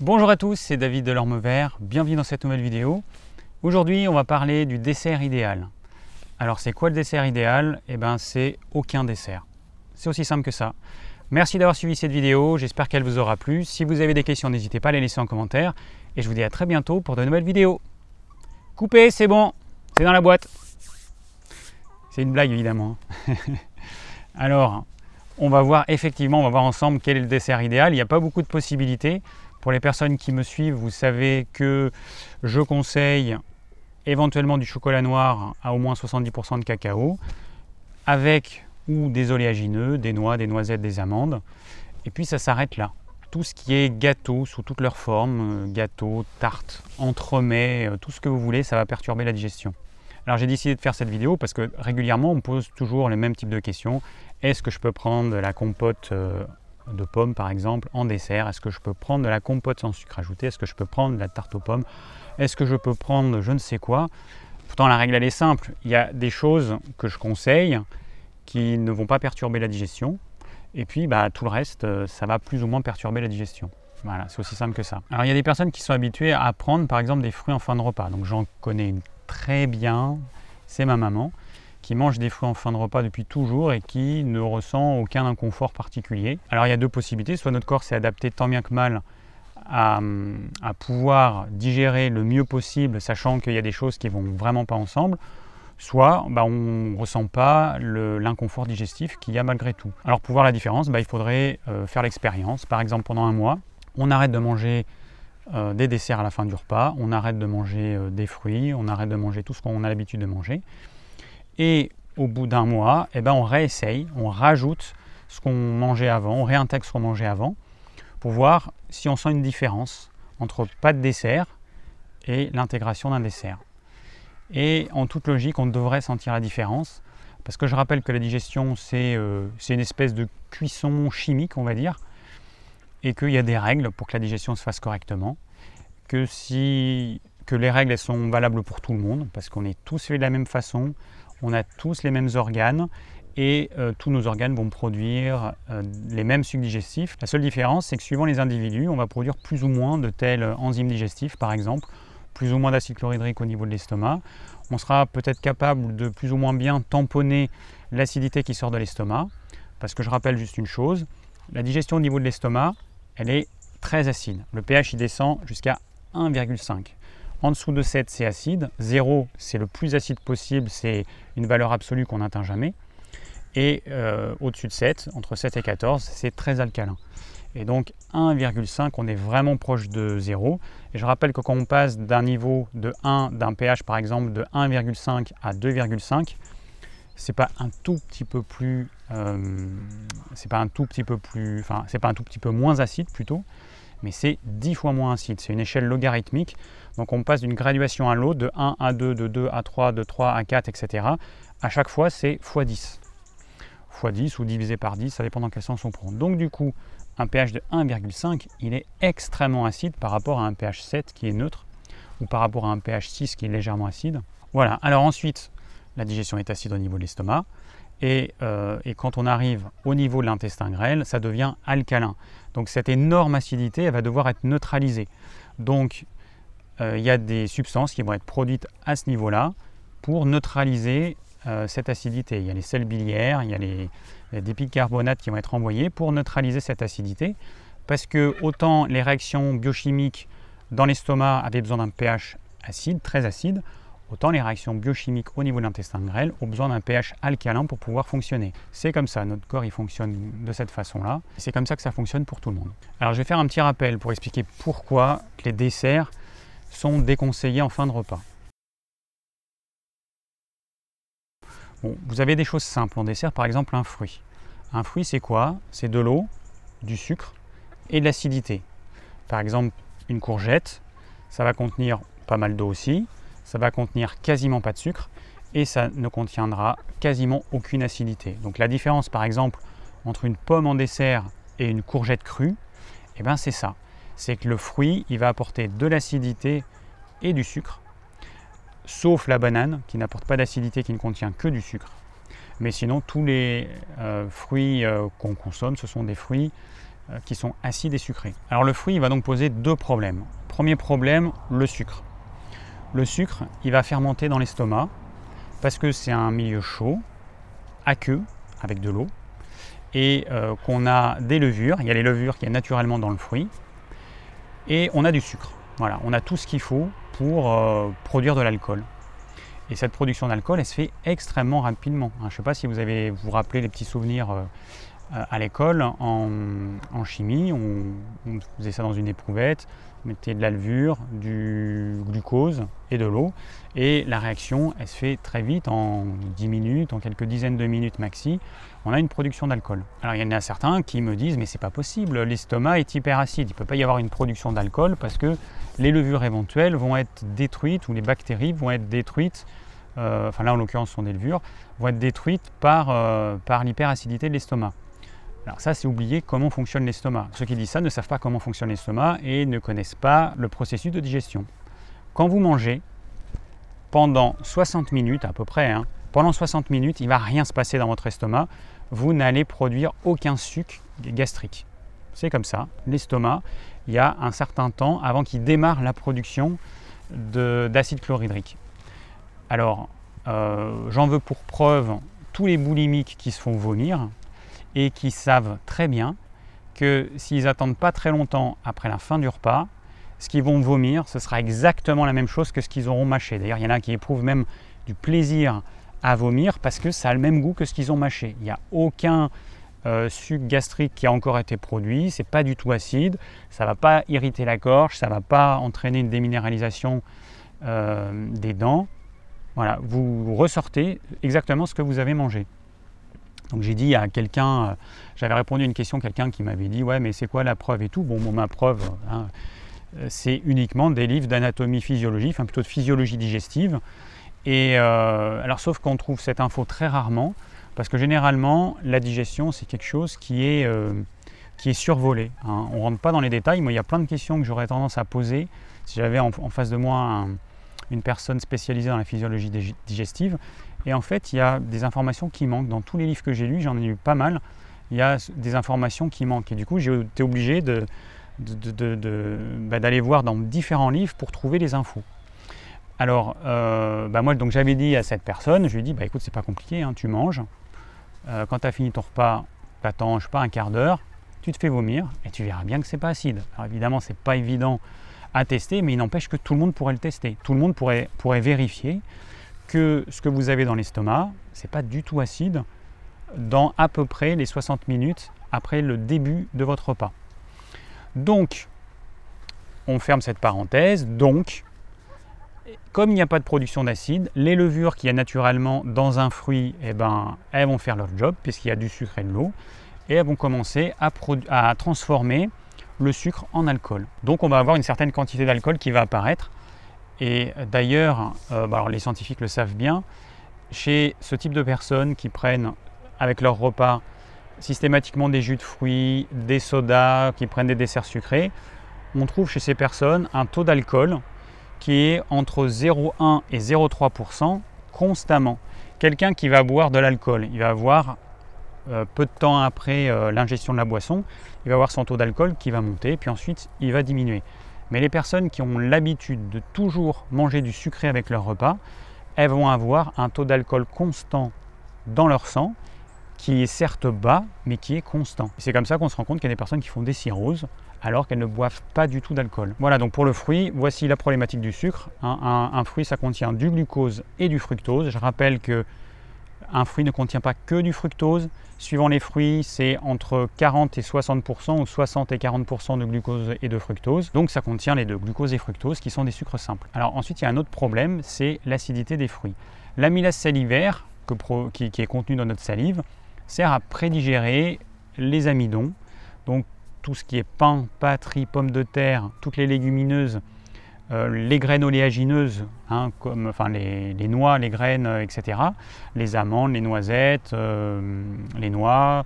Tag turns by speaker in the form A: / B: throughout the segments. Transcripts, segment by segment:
A: Bonjour à tous, c'est David Delorme Vert, bienvenue dans cette nouvelle vidéo. Aujourd'hui, on va parler du dessert idéal. Alors, c'est quoi le dessert idéal? Eh bien, c'est aucun dessert. C'est aussi simple que ça. Merci d'avoir suivi cette vidéo, j'espère qu'elle vous aura plu. Si vous avez des questions, n'hésitez pas à les laisser en commentaire. Et je vous dis à très bientôt pour de nouvelles vidéos. Coupez, c'est bon, c'est dans la boîte. C'est une blague évidemment. Alors, on va voir effectivement, on va voir ensemble quel est le dessert idéal. Il n'y a pas beaucoup de possibilités. Pour les personnes qui me suivent, vous savez que je conseille éventuellement du chocolat noir à au moins 70% de cacao, avec ou des oléagineux, des noix, des noisettes, des amandes. Et puis ça s'arrête là. Tout ce qui est gâteau sous toutes leurs formes, euh, gâteau, tarte, entremets, euh, tout ce que vous voulez, ça va perturber la digestion. Alors j'ai décidé de faire cette vidéo parce que régulièrement on me pose toujours les mêmes types de questions. Est-ce que je peux prendre la compote euh, de pommes par exemple en dessert Est-ce que je peux prendre de la compote sans sucre ajouté? Est-ce que je peux prendre de la tarte aux pommes? Est-ce que je peux prendre je ne sais quoi? Pourtant la règle elle est simple. Il y a des choses que je conseille qui ne vont pas perturber la digestion. Et puis bah, tout le reste, euh, ça va plus ou moins perturber la digestion. Voilà, c'est aussi simple que ça. Alors il y a des personnes qui sont habituées à prendre par exemple des fruits en fin de repas. Donc j'en connais une très bien, c'est ma maman qui mange des fruits en fin de repas depuis toujours et qui ne ressent aucun inconfort particulier. Alors il y a deux possibilités, soit notre corps s'est adapté tant bien que mal à, pouvoir digérer le mieux possible, sachant qu'il y a des choses qui vont vraiment pas ensemble, soit bah, on ne ressent pas l'inconfort digestif qu'il y a malgré tout. Alors pour voir la différence, bah, il faudrait euh, faire l'expérience. Par exemple pendant un mois, on arrête de manger euh, des desserts à la fin du repas, on arrête de manger euh, des fruits, on arrête de manger tout ce qu'on a l'habitude de manger. Et au bout d'un mois, eh ben, on réessaye, on rajoute ce qu'on mangeait avant, on réintègre ce qu'on mangeait avant, pour voir si on sent une différence entre pas de dessert et l'intégration d'un dessert. Et en toute logique, on devrait sentir la différence, parce que je rappelle que la digestion, c'est euh, une espèce de cuisson chimique, on va dire, et qu'il y a des règles pour que la digestion se fasse correctement, que, si, que les règles sont valables pour tout le monde, parce qu'on est tous faits de la même façon, on a tous les mêmes organes et euh, tous nos organes vont produire euh, les mêmes sucs digestifs. La seule différence, c'est que suivant les individus, on va produire plus ou moins de tels enzymes digestifs, par exemple, plus ou moins d'acide chlorhydrique au niveau de l'estomac. On sera peut-être capable de plus ou moins bien tamponner l'acidité qui sort de l'estomac, parce que je rappelle juste une chose, la digestion au niveau de l'estomac, elle est très acide. Le pH il descend jusqu'à 1,5. En dessous de 7, c'est acide. 0, c'est le plus acide possible, c'est une valeur absolue qu'on n'atteint jamais. Et euh, au-dessus de 7, entre 7 et 14, c'est très alcalin. Et donc 1,5, on est vraiment proche de 0. Et je rappelle que quand on passe d'un niveau de 1, d'un pH par exemple de 1,5 à 2,5, c'est pas un tout petit peu plus, euh, c'est pas un tout petit peu plus, enfin c'est pas un tout petit peu moins acide plutôt, mais c'est 10 fois moins acide. C'est une échelle logarithmique. Donc on passe d'une graduation à l'autre, de 1 à 2, de 2 à 3, de 3 à 4, etc. À chaque fois, c'est x 10. x 10 ou divisé par 10, ça dépend dans quel sens on prend. Donc du coup, un pH de 1,5, il est extrêmement acide par rapport à un pH 7 qui est neutre, ou par rapport à un pH 6 qui est légèrement acide. Voilà, alors ensuite, la digestion est acide au niveau de l'estomac. Euh, et, quand on arrive au niveau de l'intestin grêle, ça devient alcalin. Donc cette énorme acidité, elle va devoir être neutralisée. Donc euh, il y a des substances qui vont être produites à ce niveau-là pour neutraliser euh, cette acidité. Il y a les sels biliaires, il y a les, les bicarbonate qui vont être envoyés pour neutraliser cette acidité. Parce que autant les réactions biochimiques dans l'estomac avaient besoin d'un pH acide, très acide, autant les réactions biochimiques au niveau de l'intestin grêle ont besoin d'un pH alcalin pour pouvoir fonctionner. C'est comme ça, notre corps il fonctionne de cette façon-là. C'est comme ça que ça fonctionne pour tout le monde. Alors je vais faire un petit rappel pour expliquer pourquoi les desserts sont déconseillés en fin de repas. vous avez des choses simples en dessert, par exemple un fruit. Un fruit c'est quoi? C'est de l'eau, du sucre et de l'acidité. Par exemple une courgette, ça va contenir pas mal d'eau aussi, ça va contenir quasiment pas de sucre et ça ne contiendra quasiment aucune acidité. Donc la différence par exemple entre une pomme en dessert et une courgette crue, eh ben c'est ça. C'est que le fruit, il va apporter de l'acidité et du sucre, sauf la banane qui n'apporte pas d'acidité, qui ne contient que du sucre. Mais sinon, tous les euh, fruits euh, qu'on consomme, ce sont des fruits euh, qui sont acides et sucrés. Alors le fruit il va donc poser deux problèmes. Premier problème, le sucre. Le sucre, il va fermenter dans l'estomac parce que c'est un milieu chaud, aqueux, avec de l'eau, et euh, qu'on a des levures. Il y a les levures qui y naturellement dans le fruit, et on a du sucre. Voilà, on a tout ce qu'il faut pour euh, produire de l'alcool. Et cette production d'alcool, elle se fait extrêmement rapidement. Hein, je ne sais pas si vous avez vous rappelez les petits souvenirs euh, à l'école en, chimie. On, faisait ça dans une éprouvette, mettait de la levure, du glucose et de l'eau. Et la réaction, elle se fait très vite, en 10 minutes, en quelques dizaines de minutes maxi, on a une production d'alcool. Alors il y en a certains qui me disent mais c'est pas possible, l'estomac est hyper acide, il ne peut pas y avoir une production d'alcool parce que les levures éventuelles vont être détruites ou les bactéries vont être détruites, euh, enfin là en l'occurrence sont des levures, vont être détruites par, euh, par l'hyperacidité de l'estomac. Alors ça, c'est oublier comment fonctionne l'estomac. Ceux qui disent ça ne savent pas comment fonctionne l'estomac et ne connaissent pas le processus de digestion. Quand vous mangez, pendant 60 minutes à peu près, hein, pendant 60 minutes, il ne va rien se passer dans votre estomac. Vous n'allez produire aucun suc gastrique. C'est comme ça. L'estomac, il y a un certain temps avant qu'il démarre la production d'acide chlorhydrique. Alors, euh, j'en veux pour preuve tous les boulimiques qui se font vomir, et qui savent très bien que s'ils n'attendent pas très longtemps après la fin du repas, ce qu'ils vont vomir, ce sera exactement la même chose que ce qu'ils auront mâché. D'ailleurs, il y en a qui éprouvent même du plaisir à vomir parce que ça a le même goût que ce qu'ils ont mâché. Il n'y a aucun euh, suc gastrique qui a encore été produit, c'est pas du tout acide, ça va pas irriter la gorge, ça va pas entraîner une déminéralisation euh, des dents. Voilà, vous ressortez exactement ce que vous avez mangé. Donc j'ai dit à quelqu'un, euh, j'avais répondu à une question, quelqu'un qui m'avait dit ouais mais c'est quoi la preuve et tout? Bon, ma preuve, hein, euh, c'est uniquement des livres d'anatomie physiologie, enfin plutôt de physiologie digestive. Et euh, alors sauf qu'on trouve cette info très rarement, parce que généralement la digestion c'est quelque chose qui est, qui est survolé. Hein. On ne rentre pas dans les détails, mais il y a plein de questions que j'aurais tendance à poser si j'avais en, face de moi une personne spécialisée dans la physiologie digestive. Et en fait, il y a des informations qui manquent. Dans tous les livres que j'ai lus, j'en ai lu pas mal, il y a des informations qui manquent. Et du coup, j'ai obligé bah, d'aller voir dans différents livres pour trouver les infos. Alors, euh, bah, moi, donc j'avais dit à cette personne, je lui ai dit, bah, écoute, c'est pas compliqué, hein, tu manges. Euh, quand tu as fini ton repas, tu attends, je sais pas, un quart d'heure, tu te fais vomir et tu verras bien que c'est pas acide. Alors évidemment, c'est pas évident à tester, mais il n'empêche que tout le monde pourrait le tester. Tout le monde pourrait vérifier que ce que vous avez dans l'estomac, c'est pas du tout acide dans à peu près les 60 minutes après le début de votre repas. Donc, on ferme cette parenthèse. Donc, comme il n'y a pas de production d'acide, les levures qu'il y a naturellement dans un fruit, eh ben, elles vont faire leur job puisqu'il y a du sucre et de l'eau et elles vont commencer à, à transformer le sucre en alcool. Donc on va avoir une certaine quantité d'alcool qui va apparaître et d'ailleurs, euh, bah, les scientifiques le savent bien, chez ce type de personnes qui prennent avec leur repas systématiquement des jus de fruits, des sodas, qui prennent des desserts sucrés, on trouve chez ces personnes un taux d'alcool qui est entre 0,1 et 0,3% constamment. Quelqu'un qui va boire de l'alcool, il va avoir euh, peu de temps après euh, l'ingestion de la boisson, il va avoir son taux d'alcool qui va monter, puis ensuite il va diminuer. Mais les personnes qui ont l'habitude de toujours manger du sucré avec leur repas, elles vont avoir un taux d'alcool constant dans leur sang, qui est certes bas, mais qui est constant. C'est comme ça qu'on se rend compte qu'il y a des personnes qui font des cirrhoses alors qu'elles ne boivent pas du tout d'alcool. Voilà, donc pour le fruit, voici la problématique du sucre. Un, un fruit, ça contient du glucose et du fructose. Je rappelle que un fruit ne contient pas que du fructose. Suivant les fruits, c'est entre 40 et 60% ou 60 et 40% de glucose et de fructose. Donc ça contient les deux, glucose et fructose, qui sont des sucres simples. Alors ensuite, il y a un autre problème, c'est l'acidité des fruits. L'amylase salivaire, qui, est contenue dans notre salive, sert à prédigérer les amidons. Donc tout ce qui est pain, pâtes, pommes de terre, toutes les légumineuses euh, les graines oléagineuses, hein, comme enfin, les, noix, les graines, euh, etc., les amandes, les noisettes, euh, les noix.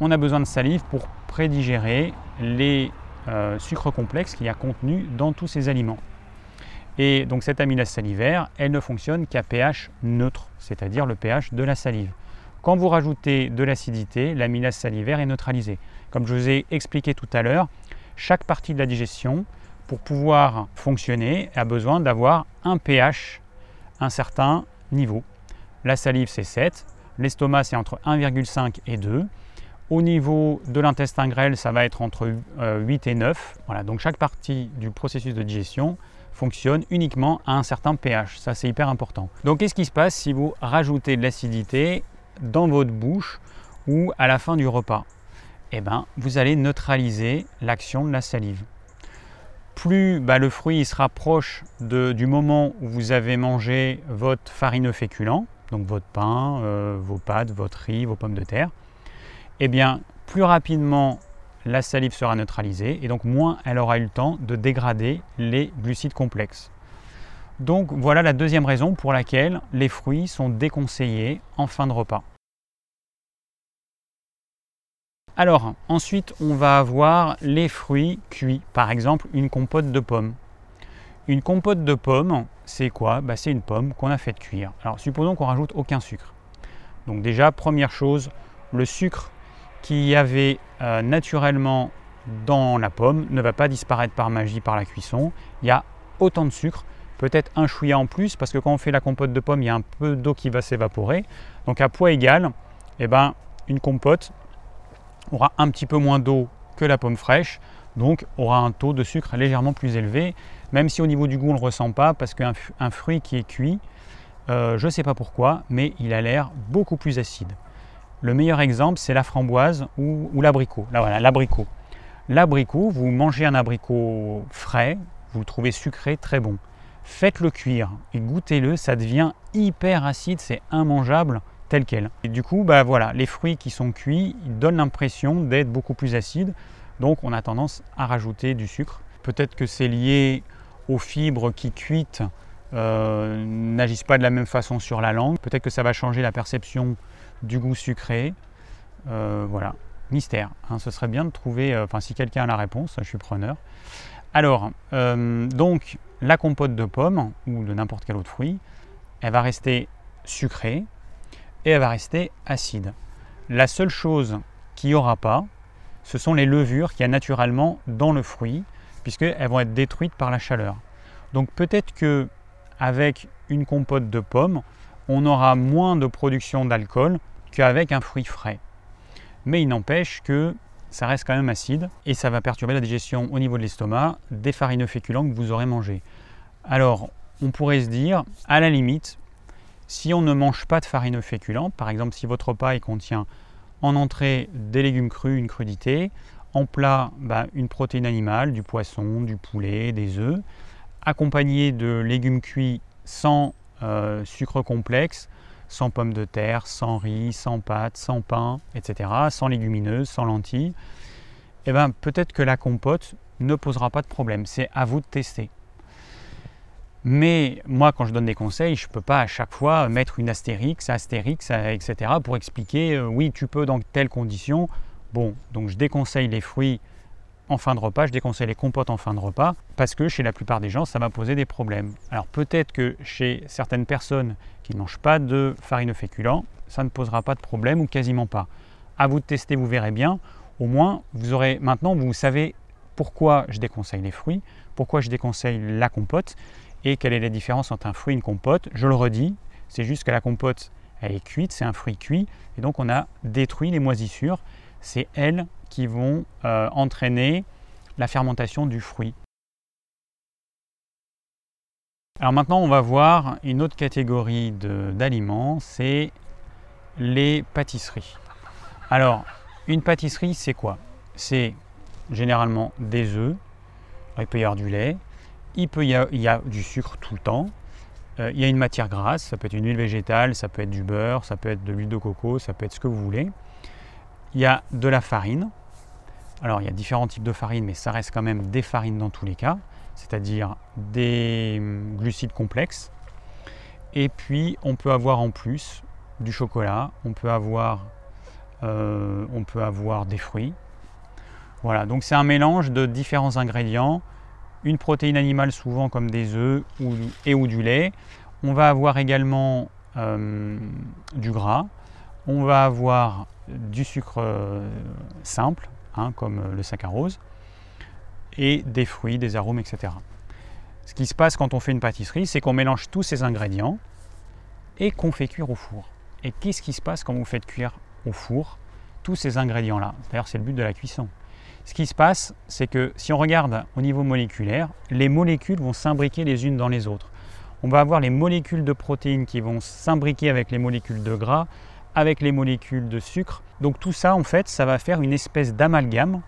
A: On a besoin de salive pour prédigérer les sucres complexes qu'il y a contenus dans tous ces aliments. Et donc cette amylase salivaire, elle ne fonctionne qu'à pH neutre, c'est-à-dire le pH de la salive. Quand vous rajoutez de l'acidité, l'amylase salivaire est neutralisée. Comme je vous ai expliqué tout à l'heure, chaque partie de la digestion, pour pouvoir fonctionner, a besoin d'avoir un pH, un certain niveau. La salive, c'est 7. L'estomac, c'est entre 1,5 et 2. Au niveau de l'intestin grêle, ça va être entre 8 euh, et 9. Voilà, donc chaque partie du processus de digestion fonctionne uniquement à un certain pH. Ça, c'est hyper important. Donc, qu'est-ce qui se passe si vous rajoutez de l'acidité dans votre bouche ou à la fin du repas? Eh bien, vous allez neutraliser l'action de la salive. Plus bah, le fruit se rapproche du moment où vous avez mangé votre farineux féculent, donc votre pain, euh, vos pâtes, votre riz, vos pommes de terre, eh bien, plus rapidement la salive sera neutralisée et donc moins elle aura eu le temps de dégrader les glucides complexes. Donc voilà la deuxième raison pour laquelle les fruits sont déconseillés en fin de repas. Alors ensuite on va avoir les fruits cuits, par exemple une compote de pommes. Une compote de pommes, c'est quoi? Bah, C'est une pomme qu'on a fait cuire. Alors supposons qu'on rajoute aucun sucre. Donc déjà première chose, le sucre qui y avait euh, naturellement dans la pomme ne va pas disparaître par magie par la cuisson. Il y a autant de sucre, peut-être un chouïa en plus, parce que quand on fait la compote de pomme, il y a un peu d'eau qui va s'évaporer. Donc à poids égal, eh ben, une compote aura un petit peu moins d'eau que la pomme fraîche, donc aura un taux de sucre légèrement plus élevé, même si au niveau du goût on ne le ressent pas, parce qu'un fruit qui est cuit, euh, je ne sais pas pourquoi, mais il a l'air beaucoup plus acide. Le meilleur exemple, c'est la framboise ou, l'abricot. Là, voilà, l'abricot. L'abricot, vous mangez un abricot frais, vous trouvez sucré, très bon. Faites-le cuire et goûtez-le, ça devient hyper acide, c'est immangeable quel. Et du coup, bah voilà, les fruits qui sont cuits, donnent l'impression d'être beaucoup plus acides, donc on a tendance à rajouter du sucre. Peut-être que c'est lié aux fibres qui cuites euh, n'agissent pas de la même façon sur la langue. Peut-être que ça va changer la perception du goût sucré. Euh, voilà, mystère. Hein. ce serait bien de trouver, euh, enfin si quelqu'un a la réponse, je suis preneur. Alors, donc la compote de pommes ou de n'importe quel autre fruit, elle va rester sucrée et elle va rester acide. La seule chose qu'il n'y aura pas, ce sont les levures qu'il y a naturellement dans le fruit, puisqu'elles vont être détruites par la chaleur. Donc peut-être que avec une compote de pommes, on aura moins de production d'alcool qu'avec un fruit frais. Mais il n'empêche que ça reste quand même acide et ça va perturber la digestion au niveau de l'estomac des farineux féculents que vous aurez mangés. Alors, on pourrait se dire, à la limite, si on ne mange pas de farineux féculents, par exemple si votre repas contient en entrée des légumes crus, une crudité, en plat bah, une protéine animale, du poisson, du poulet, des œufs, accompagné de légumes cuits sans euh, sucre complexe, sans pommes de terre, sans riz, sans pâtes, sans pain, etc., sans légumineuses, sans lentilles, eh ben, peut-être que la compote ne posera pas de problème. C'est à vous de tester. Mais moi, quand je donne des conseils, je ne peux pas à chaque fois mettre une astérix, astérix, etc. pour expliquer, euh, oui, tu peux dans telles conditions. Bon, donc je déconseille les fruits en fin de repas, je déconseille les compotes en fin de repas, parce que chez la plupart des gens, ça va poser des problèmes. Alors peut-être que chez certaines personnes qui ne mangent pas de farine féculent, ça ne posera pas de problème ou quasiment pas. À vous de tester, vous verrez bien. Au moins, vous aurez maintenant, vous savez pourquoi je déconseille les fruits, pourquoi je déconseille la compote et quelle est la différence entre un fruit et une compote? Je le redis, c'est juste que la compote, elle est cuite, c'est un fruit cuit, et donc on a détruit les moisissures. C'est elles qui vont euh, entraîner la fermentation du fruit. Alors maintenant, on va voir une autre catégorie d'aliments, c'est les pâtisseries. Alors, une pâtisserie, c'est quoi? C'est généralement des œufs, il peut y du lait, il, peut y a du sucre tout le temps, euh, il y a une matière grasse, ça peut être une huile végétale, ça peut être du beurre, ça peut être de l'huile de coco, ça peut être ce que vous voulez. Il y a de la farine, alors il y a différents types de farine, mais ça reste quand même des farines dans tous les cas, c'est-à-dire des hum, glucides complexes. Et puis on peut avoir en plus du chocolat, on peut avoir, euh, on peut avoir des fruits. Voilà, donc c'est un mélange de différents ingrédients, une protéine animale souvent comme des œufs et ou du lait. On va avoir également euh, du gras, on va avoir du sucre euh, simple, hein, comme le saccharose, et des fruits, des arômes, etc. Ce qui se passe quand on fait une pâtisserie, c'est qu'on mélange tous ces ingrédients et qu'on fait cuire au four. Et qu'est-ce qui se passe quand vous faites cuire au four tous ces ingrédients-là? D'ailleurs, c'est le but de la cuisson. Ce qui se passe, c'est que si on regarde au niveau moléculaire, les molécules vont s'imbriquer les unes dans les autres. On va avoir les molécules de protéines qui vont s'imbriquer avec les molécules de gras, avec les molécules de sucre. Donc tout ça, en fait, ça va faire une espèce d'amalgame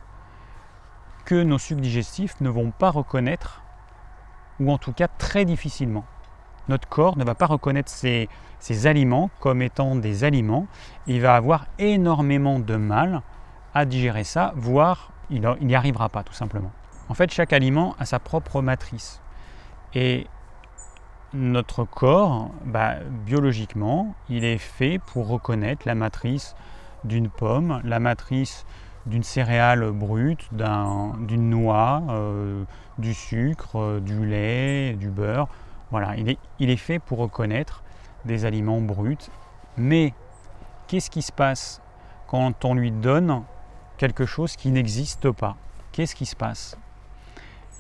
A: que nos sucs digestifs ne vont pas reconnaître, ou en tout cas très difficilement. Notre corps ne va pas reconnaître ces, aliments comme étant des aliments. Il va avoir énormément de mal à digérer ça, voire il n'y arrivera pas tout simplement. En fait, chaque aliment a sa propre matrice. Et notre corps, bah, biologiquement, il est fait pour reconnaître la matrice d'une pomme, la matrice d'une céréale brute, d'une noix, euh, du sucre, euh, du lait, du beurre. Voilà, il est, il est fait pour reconnaître des aliments bruts. Mais qu'est-ce qui se passe quand on lui donne quelque chose qui n'existe pas Qu'est-ce qui se passe?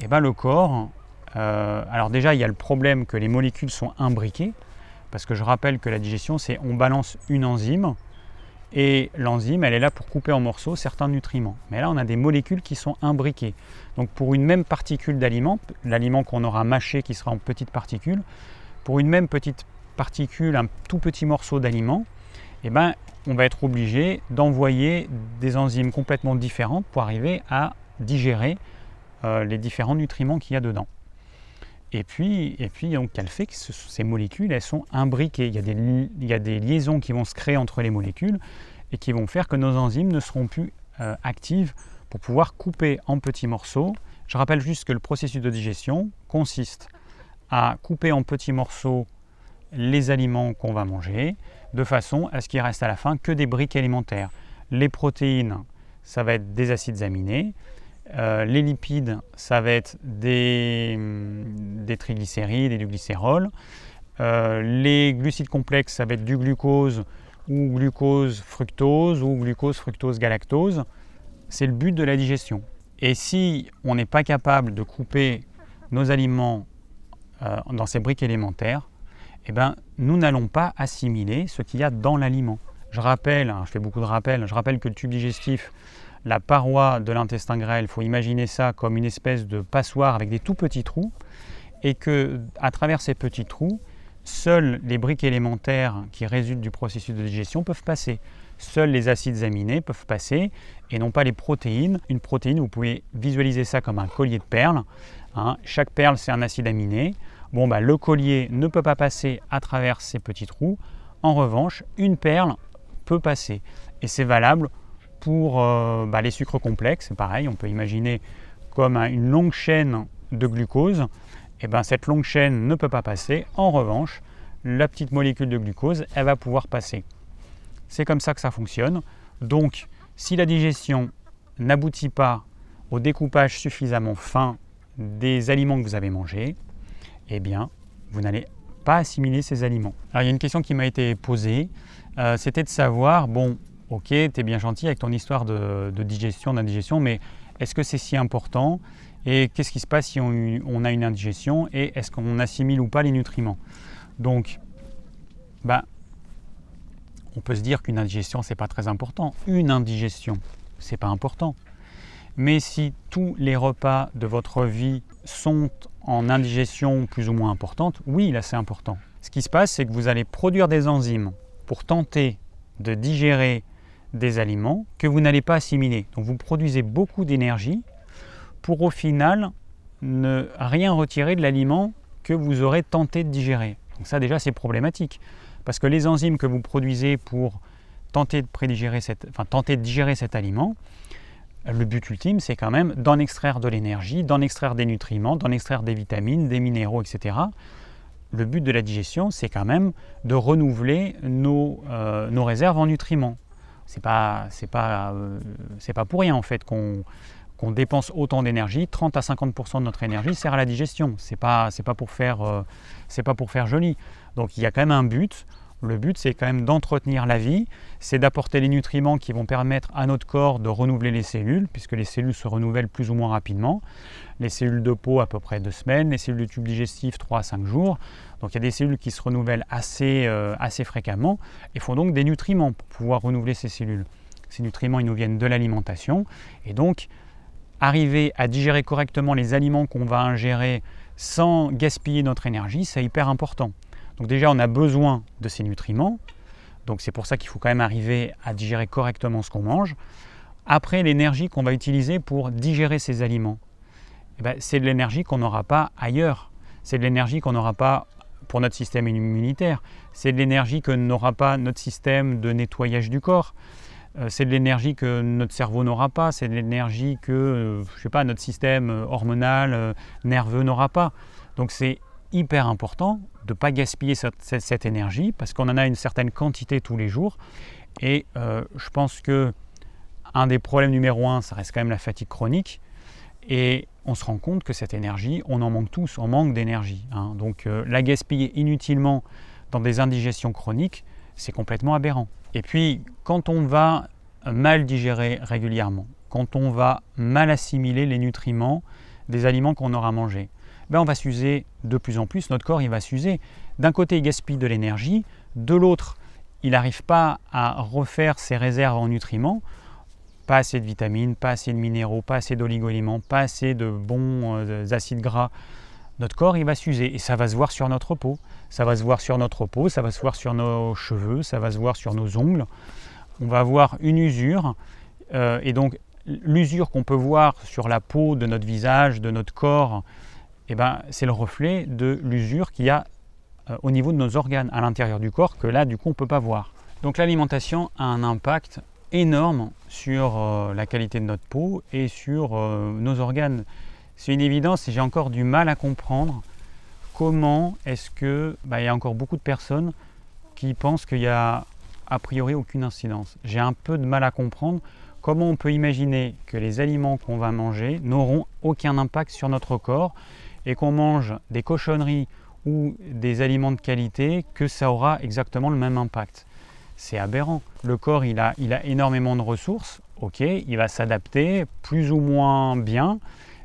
A: Eh bien le corps, euh, alors déjà il y a le problème que les molécules sont imbriquées, parce que je rappelle que la digestion c'est on balance une enzyme, et l'enzyme, elle est là pour couper en morceaux certains nutriments. Mais là, on a des molécules qui sont imbriquées. Donc pour une même particule d'aliment, l'aliment qu'on aura mâché qui sera en petites particules, pour une même petite particule, un tout petit morceau d'aliment, eh ben, on va être obligé d'envoyer des enzymes complètement différentes pour arriver à digérer euh, les différents nutriments qu'il y a dedans. Et puis, et puis donc, elle fait que ces molécules, elles sont imbriquées. Il y, a des, liaisons qui vont se créer entre les molécules et qui vont faire que nos enzymes ne seront plus euh, actives pour pouvoir couper en petits morceaux. Je rappelle juste que le processus de digestion consiste à couper en petits morceaux les aliments qu'on va manger de façon à ce qu'il reste à la fin que des briques alimentaires. Les protéines, ça va être des acides aminés. Euh, les lipides, ça va être des, des triglycérides et du glycérol. Euh, les glucides complexes, ça va être du glucose ou glucose fructose ou glucose fructose galactose. C'est le but de la digestion. Et si on n'est pas capable de couper nos aliments euh, dans ces briques élémentaires, eh ben, nous n'allons pas assimiler ce qu'il y a dans l'aliment. Je rappelle, hein, je fais beaucoup de rappels, je rappelle que le tube digestif, la paroi de l'intestin grêle, il faut imaginer ça comme une espèce de passoire avec des tout petits trous, et que à travers ces petits trous, seuls les briques élémentaires qui résultent du processus de digestion peuvent passer. Seuls les acides aminés peuvent passer et non pas les protéines. Une protéine, vous pouvez visualiser ça comme un collier de perles. Hein. Chaque perle, c'est un acide aminé. Bon, bah, le collier ne peut pas passer à travers ces petits trous. En revanche, une perle peut passer. Et c'est valable pour euh, bah, les sucres complexes, pareil, on peut imaginer comme une longue chaîne de glucose. Et eh ben, cette longue chaîne ne peut pas passer. En revanche, la petite molécule de glucose, elle va pouvoir passer. C'est comme ça que ça fonctionne. Donc, si la digestion n'aboutit pas au découpage suffisamment fin des aliments que vous avez mangés, eh bien, vous n'allez pas assimiler ces aliments. Alors, il y a une question qui m'a été posée, euh, c'était de savoir, bon, ok, tu es bien gentil avec ton histoire de, digestion, d'indigestion, mais est-ce que c'est si important Et qu'est-ce qui se passe si on, a une indigestion Et est-ce qu'on assimile ou pas les nutriments? Donc, ben, on peut se dire qu'une indigestion, c'est pas très important. Une indigestion, c'est pas important. Mais si tous les repas de votre vie sont en indigestion plus ou moins importante, oui, là c'est important. Ce qui se passe, c'est que vous allez produire des enzymes pour tenter de digérer des aliments que vous n'allez pas assimiler. Donc vous produisez beaucoup d'énergie pour au final ne rien retirer de l'aliment que vous aurez tenté de digérer. Donc ça déjà c'est problématique parce que les enzymes que vous produisez pour tenter de, tenter de digérer cet aliment, le but ultime c'est quand même d'en extraire de l'énergie, d'en extraire des nutriments, d'en extraire des vitamines, des minéraux, etc. Le but de la digestion c'est quand même de renouveler nos, euh, nos réserves en nutriments c'est pas c'est pas euh, pas pour rien en fait qu'on qu'on dépense autant d'énergie, 30 à 50% de notre énergie sert à la digestion. C'est pas c'est pas pour faire euh, pas pour faire joli. Donc il y a quand même un but. Le but, c'est quand même d'entretenir la vie, c'est d'apporter les nutriments qui vont permettre à notre corps de renouveler les cellules, puisque les cellules se renouvellent plus ou moins rapidement. Les cellules de peau à peu près deux semaines, les cellules du tube digestif 3 à 5 jours. Donc il y a des cellules qui se renouvellent assez, euh, assez fréquemment et font donc des nutriments pour pouvoir renouveler ces cellules. Ces nutriments, ils nous viennent de l'alimentation. Et donc, arriver à digérer correctement les aliments qu'on va ingérer sans gaspiller notre énergie, c'est hyper important. Donc déjà, on a besoin de ces nutriments. Donc c'est pour ça qu'il faut quand même arriver à digérer correctement ce qu'on mange. Après, l'énergie qu'on va utiliser pour digérer ces aliments, eh ben, c'est de l'énergie qu'on n'aura pas ailleurs. C'est de l'énergie qu'on n'aura pas pour notre système immunitaire. C'est de l'énergie que n'aura pas notre système de nettoyage du corps. Euh, c'est de l'énergie que notre cerveau n'aura pas. C'est de l'énergie que, euh, je sais pas, notre système hormonal, euh, nerveux n'aura pas. Donc c'est hyper important de ne pas gaspiller cette, énergie parce qu'on en a une certaine quantité tous les jours. Et je pense que un des problèmes numéro un, ça reste quand même la fatigue chronique. Et on se rend compte que cette énergie, on en manque tous, on manque d'énergie. Hein. Donc euh, la gaspiller inutilement dans des indigestions chroniques, c'est complètement aberrant. Et puis quand on va mal digérer régulièrement, quand on va mal assimiler les nutriments des aliments qu'on aura mangés, ben on va s'user de plus en plus, notre corps il va s'user. D'un côté il gaspille de l'énergie, de l'autre il n'arrive pas à refaire ses réserves en nutriments, pas assez de vitamines, pas assez de minéraux, pas assez d'oligo-éléments, pas assez de bons euh, acides gras, notre corps il va s'user et ça va se voir sur notre peau. Ça va se voir sur notre peau, ça va se voir sur nos cheveux, ça va se voir sur nos ongles. On va avoir une usure euh, et donc l'usure qu'on peut voir sur la peau de notre visage, de notre corps, eh ben, c'est le reflet de l'usure qu'il y a euh, au niveau de nos organes à l'intérieur du corps que là du coup on ne peut pas voir. Donc l'alimentation a un impact énorme sur euh, la qualité de notre peau et sur euh, nos organes. C'est une évidence et j'ai encore du mal à comprendre comment est-ce que bah, il y a encore beaucoup de personnes qui pensent qu'il y a a priori aucune incidence. J'ai un peu de mal à comprendre comment on peut imaginer que les aliments qu'on va manger n'auront aucun impact sur notre corps et qu'on mange des cochonneries ou des aliments de qualité que ça aura exactement le même impact c'est aberrant. Le corps, il a, il a énormément de ressources, ok, il va s'adapter plus ou moins bien,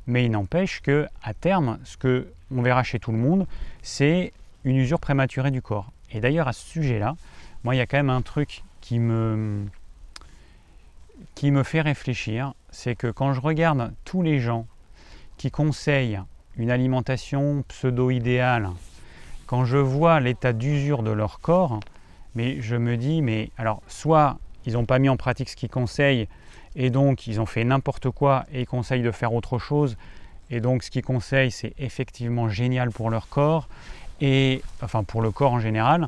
A: mais il n'empêche que à terme, ce que on verra chez tout le monde, c'est une usure prématurée du corps. Et d'ailleurs, à ce sujet-là, moi, il y a quand même un truc qui me, qui me fait réfléchir, c'est que quand je regarde tous les gens qui conseillent une alimentation pseudo-idéale, quand je vois l'état d'usure de leur corps, mais je me dis, mais alors, soit ils n'ont pas mis en pratique ce qu'ils conseillent, et donc ils ont fait n'importe quoi et ils conseillent de faire autre chose, et donc ce qu'ils conseillent, c'est effectivement génial pour leur corps, et enfin pour le corps en général,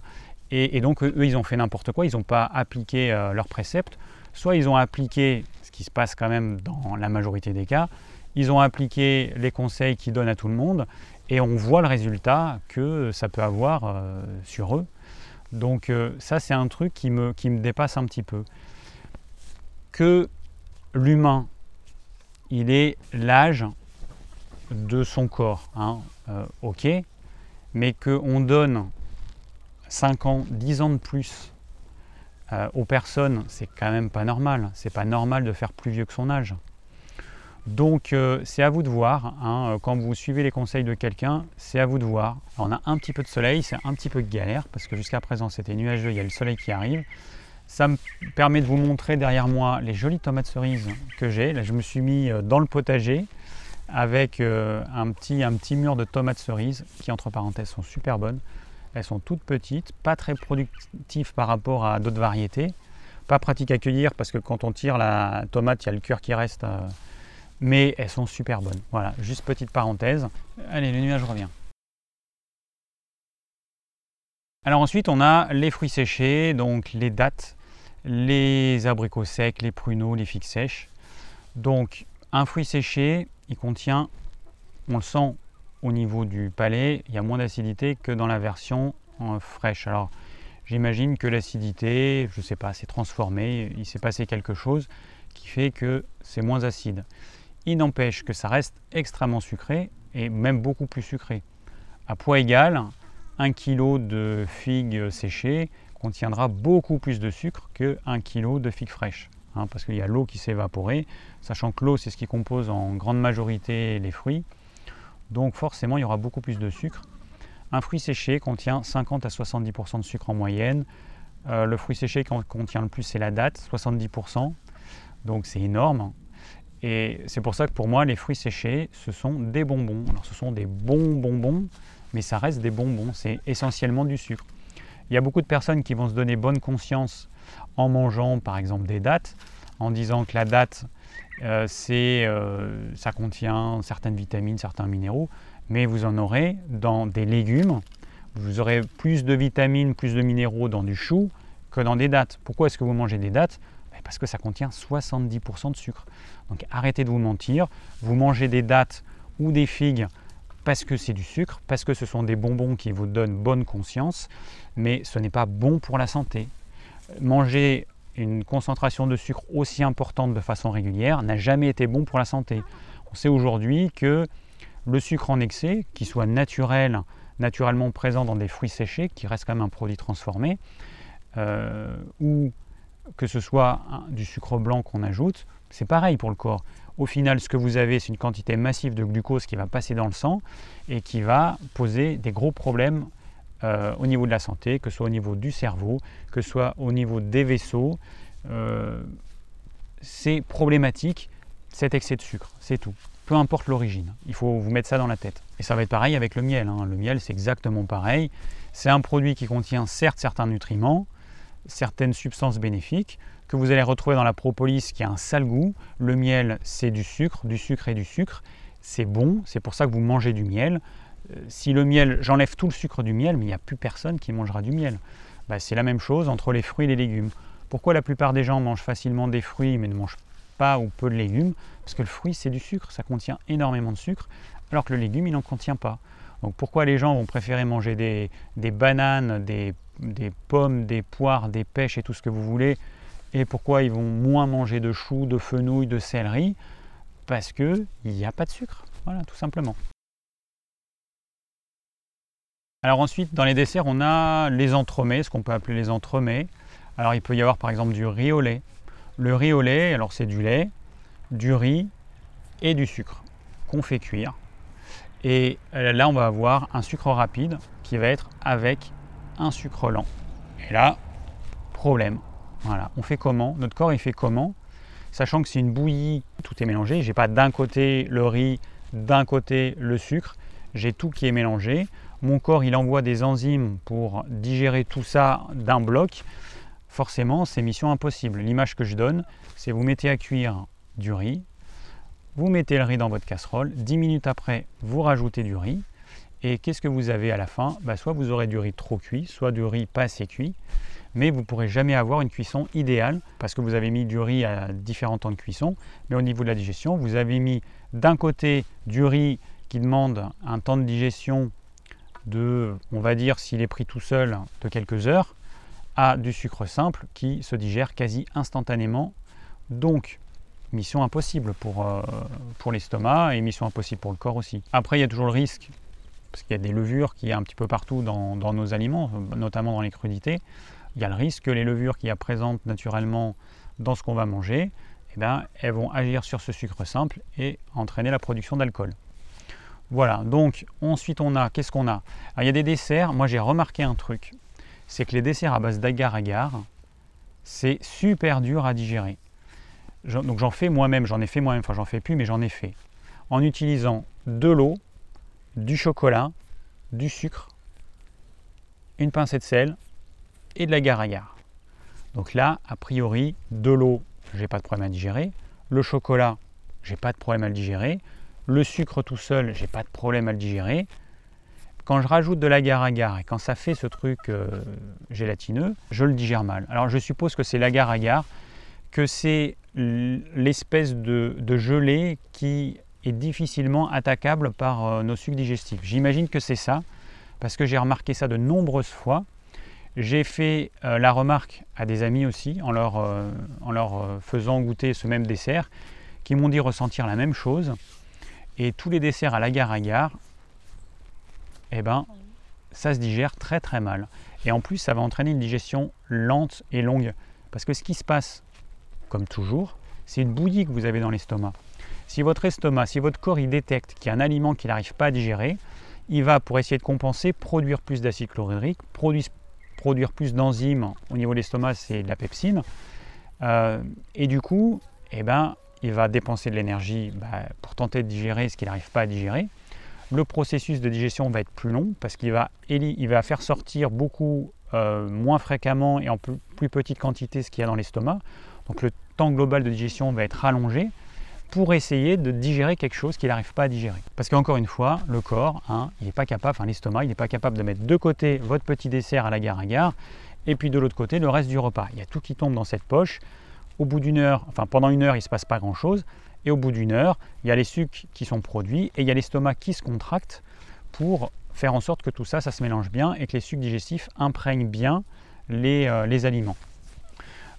A: et, donc eux, ils ont fait n'importe quoi, ils n'ont pas appliqué euh, leurs préceptes, soit ils ont appliqué ce qui se passe quand même dans la majorité des cas, ils ont appliqué les conseils qu'ils donnent à tout le monde, et on voit le résultat que ça peut avoir euh, sur eux. Donc euh, ça, c'est un truc qui me, qui me dépasse un petit peu. Que l'humain, il est l'âge de son corps, hein, euh, ok, mais qu'on donne 5 ans, 10 ans de plus aux personnes, c'est quand même pas normal. C'est pas normal de faire plus vieux que son âge. Donc euh, c'est à vous de voir, hein, euh, quand vous suivez les conseils de quelqu'un, c'est à vous de voir. on a un petit peu de soleil, c'est un petit peu de galère, parce que jusqu'à présent c'était nuageux, il y a le soleil qui arrive. Ça me permet de vous montrer derrière moi les jolies tomates cerises que j'ai. Là je me suis mis euh, dans le potager avec un, petit, un petit mur de tomates cerises qui entre parenthèses sont super bonnes. Elles sont toutes petites, pas très productives par rapport à d'autres variétés. Pas pratique à cueillir parce que quand on tire la tomate, il y a le cœur qui reste mais elles sont super bonnes. Voilà, juste petite parenthèse. Allez, le nuage revient. Alors ensuite, on a les fruits séchés, donc les dattes, les abricots secs, les pruneaux, les figues sèches. Donc un fruit séché, il contient, on le sent au niveau du palais, il y a moins d'acidité que dans la version euh, fraîche. Alors j'imagine que l'acidité, je ne sais pas, s'est transformée, il s'est passé quelque chose qui fait que c'est moins acide. Il n'empêche que ça reste extrêmement sucré et même beaucoup plus sucré. À poids égal, 1 kg de figues séchées contiendra beaucoup plus de sucre que 1 kg de figues fraîches. Hein, parce qu'il y a l'eau qui s'est évaporée, sachant que l'eau c'est ce qui compose en grande majorité les fruits. Donc forcément il y aura beaucoup plus de sucre. Un fruit séché contient 50 à 70% de sucre en moyenne. Euh, le fruit séché qui contient le plus c'est la date, 70%. Donc c'est énorme. Et c'est pour ça que pour moi les fruits séchés ce sont des bonbons. Alors ce sont des bons bonbons, mais ça reste des bonbons, c'est essentiellement du sucre. Il y a beaucoup de personnes qui vont se donner bonne conscience en mangeant par exemple des dattes, en disant que la date, euh, euh, ça contient certaines vitamines, certains minéraux, mais vous en aurez dans des légumes. Vous aurez plus de vitamines, plus de minéraux dans du chou que dans des dattes. Pourquoi est-ce que vous mangez des dattes Parce que ça contient 70% de sucre. Donc arrêtez de vous mentir. Vous mangez des dattes ou des figues parce que c'est du sucre, parce que ce sont des bonbons qui vous donnent bonne conscience, mais ce n'est pas bon pour la santé. Manger une concentration de sucre aussi importante de façon régulière n'a jamais été bon pour la santé. On sait aujourd'hui que le sucre en excès, qui soit naturel, naturellement présent dans des fruits séchés, qui reste quand même un produit transformé, euh, ou que ce soit du sucre blanc qu'on ajoute, c'est pareil pour le corps. Au final, ce que vous avez, c'est une quantité massive de glucose qui va passer dans le sang et qui va poser des gros problèmes euh, au niveau de la santé, que ce soit au niveau du cerveau, que ce soit au niveau des vaisseaux. Euh, c'est problématique cet excès de sucre, c'est tout. Peu importe l'origine, il faut vous mettre ça dans la tête. Et ça va être pareil avec le miel. Hein. Le miel, c'est exactement pareil. C'est un produit qui contient certes certains nutriments, certaines substances bénéfiques, que vous allez retrouver dans la propolis qui a un sale goût. Le miel, c'est du sucre, du sucre et du sucre. C'est bon, c'est pour ça que vous mangez du miel. Euh, si le miel, j'enlève tout le sucre du miel, mais il n'y a plus personne qui mangera du miel. Bah, c'est la même chose entre les fruits et les légumes. Pourquoi la plupart des gens mangent facilement des fruits mais ne mangent pas ou peu de légumes? Parce que le fruit c'est du sucre, ça contient énormément de sucre, alors que le légume il n'en contient pas. Donc pourquoi les gens vont préférer manger des, bananes, des, pommes, des poires, des pêches et tout ce que vous voulez Et pourquoi ils vont moins manger de choux, de fenouil, de céleri? Parce qu'il n'y a pas de sucre. Voilà, tout simplement. Alors ensuite, dans les desserts, on a les entremets, ce qu'on peut appeler les entremets. Alors il peut y avoir par exemple du riz au lait. Le riz au lait, alors c'est du lait, du riz et du sucre qu'on fait cuire. Et euh, là, on va avoir un sucre rapide qui va être avec un sucre lent. Et là, problème. Voilà, on fait comment? Notre corps, il fait comment? Sachant que c'est une bouillie, tout est mélangé. J'ai pas d'un côté le riz, d'un côté le sucre. J'ai tout qui est mélangé mon corps il envoie des enzymes pour digérer tout ça d'un bloc, forcément c'est mission impossible. L'image que je donne, c'est vous mettez à cuire du riz, vous mettez le riz dans votre casserole, 10 minutes après vous rajoutez du riz, et qu'est-ce que vous avez à la fin? Bah, Soit vous aurez du riz trop cuit, soit du riz pas assez cuit, mais vous ne pourrez jamais avoir une cuisson idéale parce que vous avez mis du riz à différents temps de cuisson, mais au niveau de la digestion, vous avez mis d'un côté du riz qui demande un temps de digestion de, on va dire, s'il est pris tout seul, de quelques heures, à du sucre simple qui se digère quasi instantanément. Donc, mission impossible pour, euh, pour l'estomac et mission impossible pour le corps aussi. Après, il y a toujours le risque, parce qu'il y a des levures qui y a un petit peu partout dans, nos aliments, notamment dans les crudités. Il y a le risque que les levures qui y a présentes naturellement dans ce qu'on va manger, eh bien, elles vont agir sur ce sucre simple et entraîner la production d'alcool. Voilà, donc ensuite on a, qu'est-ce qu'on a? Il y a des desserts, moi j'ai remarqué un truc, c'est que les desserts à base d'agar-agar, c'est super dur à digérer. Donc j'en fais moi-même, j'en ai fait moi-même, enfin j'en fais plus, mais j'en ai fait. En utilisant de l'eau, du chocolat, du sucre, une pincée de sel et de l'agar-agar. Donc là, a priori, de l'eau, j'ai pas de problème à digérer. Le chocolat, j'ai pas de problème à le digérer. Le sucre tout seul, j'ai pas de problème à le digérer. Quand je rajoute de l'agar-agar et quand ça fait ce truc euh, gélatineux, je le digère mal. Alors je suppose que c'est l'agar-agar, que c'est l'espèce de, gelée qui est difficilement attaquable par euh, nos sucs digestifs. J'imagine que c'est ça, parce que j'ai remarqué ça de nombreuses fois. J'ai fait euh, la remarque à des amis aussi, en leur, leur faisant goûter ce même dessert, qui m'ont dit ressentir la même chose. Et tous les desserts à l'agar-agar, eh ben, ça se digère très très mal. Et en plus, ça va entraîner une digestion lente et longue. Parce que ce qui se passe, comme toujours, c'est une bouillie que vous avez dans l'estomac. Si votre estomac, si votre corps il détecte qu'il y a un aliment qu'il n'arrive pas à digérer, il va, pour essayer de compenser, produire plus d'acide chlorhydrique, produire, produire plus d'enzymes au niveau de l'estomac, c'est de la pepsine. Euh, et du coup, eh ben, il va dépenser de l'énergie bah, pour tenter de digérer ce qu'il n'arrive pas à digérer. Le processus de digestion va être plus long parce qu'il va, il va faire sortir beaucoup euh, moins fréquemment et en plus, petite quantité ce qu'il y a dans l'estomac. Donc le global de digestion va être rallongé pour essayer de digérer quelque chose qu'il n'arrive pas à digérer. Parce qu'encore une fois, le corps, hein, il n'est pas capable, enfin l'estomac, il n'est pas capable de mettre de côté votre petit dessert à la gare à gare et puis de l'autre côté le reste du repas. Il y a tout qui tombe dans cette poche. Au bout d'une heure, enfin pendant une heure, il ne se passe pas grand-chose. Et au bout d'une heure, il y a les sucres qui sont produits et il y a l'estomac qui se contracte pour faire en sorte que tout ça, se mélange bien et que les sucs digestifs imprègnent bien les, euh, les aliments.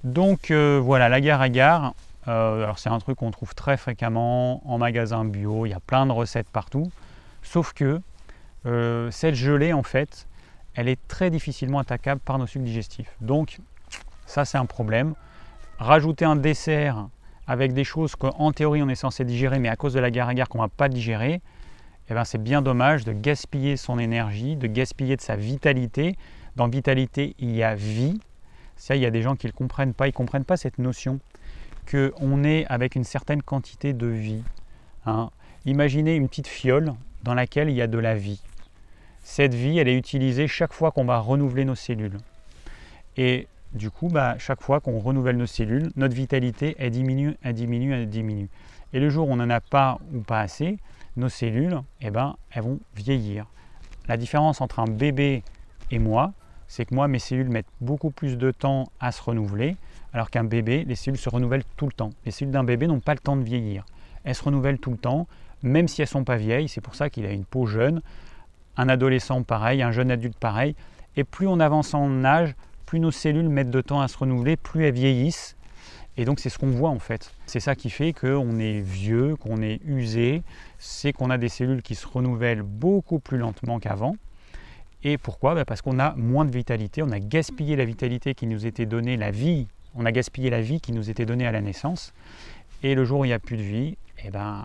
A: Donc euh, voilà, la gare à gare, euh, alors c'est un truc qu'on trouve très fréquemment en magasin bio, il y a plein de recettes partout, sauf que cette gelée en fait, elle est très difficilement attaquable par nos sucs digestifs. Donc ça c'est un problème. Rajouter un dessert avec des choses qu'en théorie on est censé digérer, mais à cause de la guerre à guerre qu'on ne va pas digérer, eh ben c'est bien dommage de gaspiller son énergie, de gaspiller de sa vitalité. Dans vitalité, il y a vie. Ça, il y a des gens qui ne comprennent pas, ils ne comprennent pas cette notion qu'on est avec une certaine quantité de vie. Hein. Imaginez une petite fiole dans laquelle il y a de la vie. Cette vie, elle est utilisée chaque fois qu'on va renouveler nos cellules. Et du coup, bah, chaque fois qu'on renouvelle nos cellules, notre vitalité, elle diminue, elle diminue, elle diminue. Et le jour où on n'en a pas ou pas assez, nos cellules, eh ben, elles vont vieillir. La différence entre un bébé et moi, c'est que moi, mes cellules mettent beaucoup plus de temps à se renouveler, alors qu'un bébé, les cellules se renouvellent tout le temps. Les cellules d'un bébé n'ont pas le temps de vieillir. Elles se renouvellent tout le temps, même si elles ne sont pas vieilles. C'est pour ça qu'il a une peau jeune. Un adolescent pareil, un jeune adulte pareil. Et plus on avance en âge, plus nos cellules mettent de temps à se renouveler, plus elles vieillissent. Et donc c'est ce qu'on voit en fait. C'est ça qui fait qu'on est vieux, qu'on est usé, c'est qu'on a des cellules qui se renouvellent beaucoup plus lentement qu'avant. Et pourquoi bah, Parce qu'on a moins de vitalité, on a gaspillé la vitalité qui nous était donnée, la vie, on a gaspillé la vie qui nous était donnée à la naissance. Et le jour où il n'y a plus de vie, eh ben,